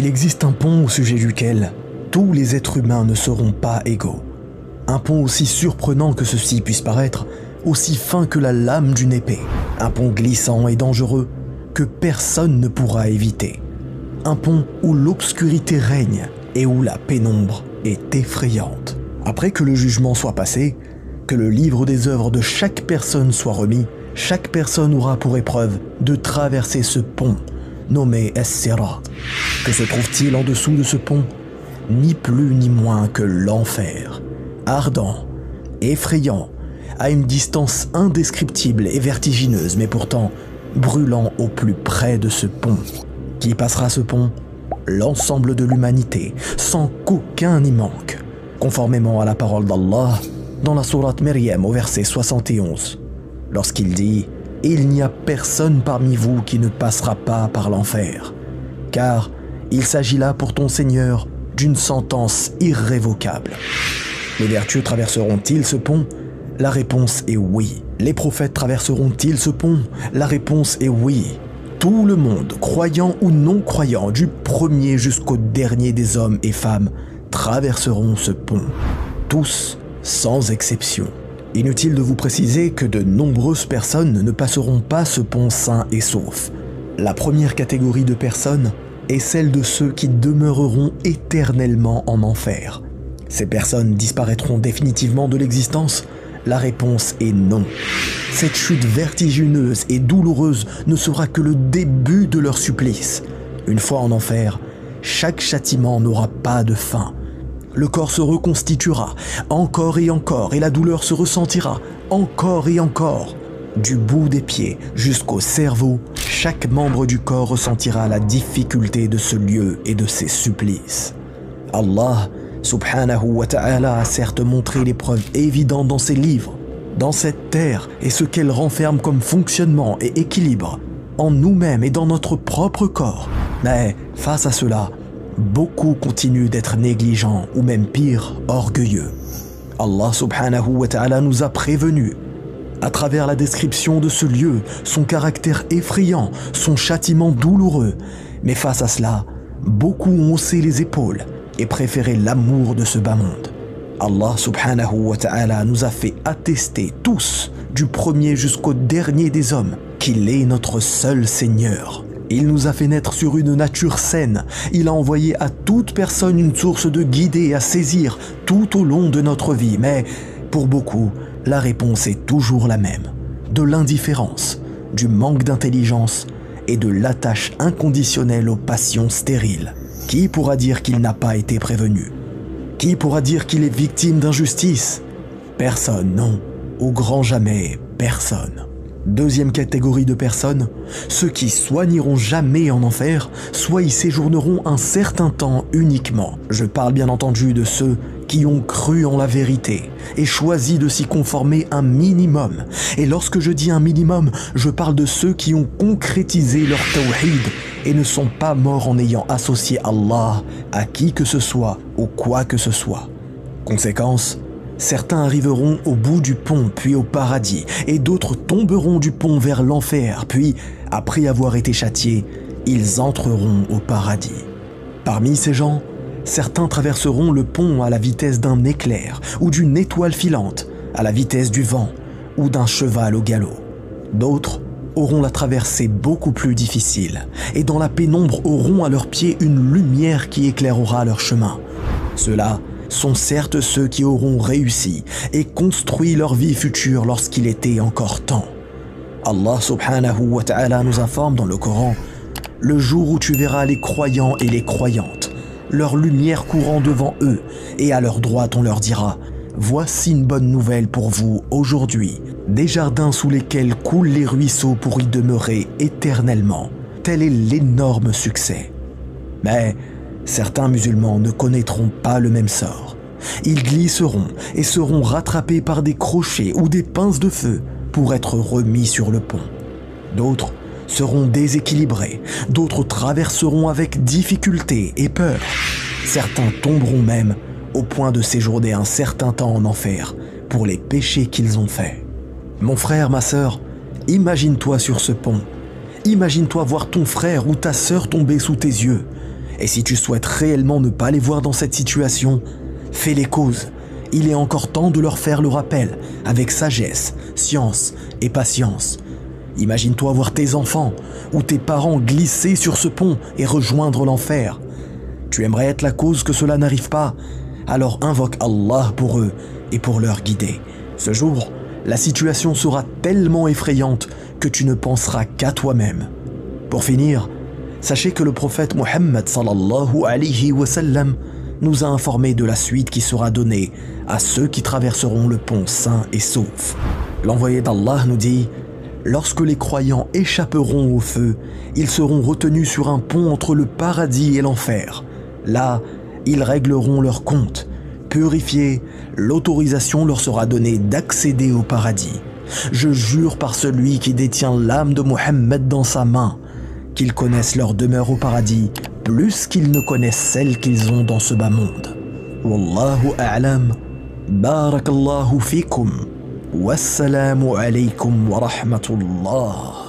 Il existe un pont au sujet duquel tous les êtres humains ne seront pas égaux. Un pont aussi surprenant que ceci puisse paraître, aussi fin que la lame d'une épée. Un pont glissant et dangereux que personne ne pourra éviter. Un pont où l'obscurité règne et où la pénombre est effrayante. Après que le jugement soit passé, que le livre des œuvres de chaque personne soit remis, chaque personne aura pour épreuve de traverser ce pont nommé Es-Sirat. Que se trouve-t-il en dessous de ce pont Ni plus ni moins que l'enfer. Ardent, effrayant, à une distance indescriptible et vertigineuse, mais pourtant brûlant au plus près de ce pont. Qui passera ce pont? L'ensemble de l'humanité, sans qu'aucun n'y manque, conformément à la parole d'Allah dans la sourate Maryam au verset 71, lorsqu'il dit Il n'y a personne parmi vous qui ne passera pas par l'enfer, car il s'agit là pour ton Seigneur d'une sentence irrévocable. Les vertueux traverseront-ils ce pont? La réponse est oui. Les prophètes traverseront-ils ce pont? La réponse est oui. Tout le monde, croyant ou non croyant, du premier jusqu'au dernier des hommes et femmes, traverseront ce pont. Tous, sans exception. Inutile de vous préciser que de nombreuses personnes ne passeront pas ce pont sain et sauf. La première catégorie de personnes est celle de ceux qui demeureront éternellement en enfer. Ces personnes disparaîtront définitivement de l'existence La réponse est non. Cette chute vertigineuse et douloureuse ne sera que le début de leur supplice. Une fois en enfer, chaque châtiment n'aura pas de fin. Le corps se reconstituera encore et encore et la douleur se ressentira encore et encore. Du bout des pieds jusqu'au cerveau, chaque membre du corps ressentira la difficulté de ce lieu et de ses supplices. Allah subhanahu wa ta'ala a certes montré les preuves évidentes dans ses livres, dans cette terre et ce qu'elle renferme comme fonctionnement et équilibre, en nous-mêmes et dans notre propre corps. Mais face à cela, beaucoup continuent d'être négligents ou même pire, orgueilleux. Allah subhanahu wa ta'ala nous a prévenus à travers la description de ce lieu, son caractère effrayant, son châtiment douloureux. Mais face à cela, beaucoup ont haussé les épaules et préféré l'amour de ce bas monde. Allah subhanahu wa ta'ala nous a fait attester tous, du premier jusqu'au dernier des hommes, qu'il est notre seul Seigneur. Il nous a fait naître sur une nature saine. Il a envoyé à toute personne une source de guider à saisir tout au long de notre vie. Mais pour beaucoup, la réponse est toujours la même. De l'indifférence, du manque d'intelligence et de l'attache inconditionnelle aux passions stériles. Qui pourra dire qu'il n'a pas été prévenu? Qui pourra dire qu'il est victime d'injustice? Personne, non. Au grand jamais, personne. Deuxième catégorie de personnes, ceux qui soit n'iront jamais en enfer, soit y séjourneront un certain temps uniquement. Je parle bien entendu de ceux qui ont cru en la vérité et choisi de s'y conformer un minimum. Et lorsque je dis un minimum, je parle de ceux qui ont concrétisé leur tawhid et ne sont pas morts en ayant associé Allah à qui que ce soit ou quoi que ce soit. Conséquence, Certains arriveront au bout du pont, puis au paradis, et d'autres tomberont du pont vers l'enfer, puis, après avoir été châtiés, ils entreront au paradis. Parmi ces gens, certains traverseront le pont à la vitesse d'un éclair, ou d'une étoile filante, à la vitesse du vent, ou d'un cheval au galop. D'autres auront la traversée beaucoup plus difficile, et dans la pénombre auront à leurs pieds une lumière qui éclairera leur chemin. Ceux-là sont certes ceux qui auront réussi et construit leur vie future lorsqu'il était encore temps. Allah subhanahu wa ta'ala nous informe dans le Coran Le jour où tu verras les croyants et les croyantes, leur lumière courant devant eux, et à leur droite on leur dira Voici une bonne nouvelle pour vous aujourd'hui, des jardins sous lesquels coulent les ruisseaux pour y demeurer éternellement. Tel est l'énorme succès. Mais certains musulmans ne connaîtront pas le même sort. Ils glisseront et seront rattrapés par des crochets ou des pinces de feu pour être remis sur le pont. D'autres seront déséquilibrés, d'autres traverseront avec difficulté et peur. Certains tomberont même au point de séjourner un certain temps en enfer pour les péchés qu'ils ont faits. Mon frère, ma sœur, imagine-toi sur ce pont. Imagine-toi voir ton frère ou ta sœur tomber sous tes yeux Et si tu souhaites réellement ne pas les voir dans cette situation, fais les causes. Il est encore temps de leur faire le rappel avec sagesse, science et patience. Imagine-toi voir tes enfants ou tes parents glisser sur ce pont et rejoindre l'enfer. Tu aimerais être la cause que cela n'arrive pas, alors invoque Allah pour eux et pour leur guider. Ce jour, la situation sera tellement effrayante que tu ne penseras qu'à toi-même. Pour finir, sachez que le prophète Mohammed sallallahu nous a informé de la suite qui sera donnée à ceux qui traverseront le pont sains et saufs. L'envoyé d'Allah nous dit Lorsque les croyants échapperont au feu, ils seront retenus sur un pont entre le paradis et l'enfer. Là, ils régleront leurs comptes. Purifiés, l'autorisation leur sera donnée d'accéder au paradis. Je jure par celui qui détient l'âme de Mohammed dans sa main, qu'ils connaissent leur demeure au paradis plus qu'ils ne connaissent celle qu'ils ont dans ce bas monde. Wallahu a'lam. Barakallahu fikum. Wassalamu alaykum wa rahmatullah.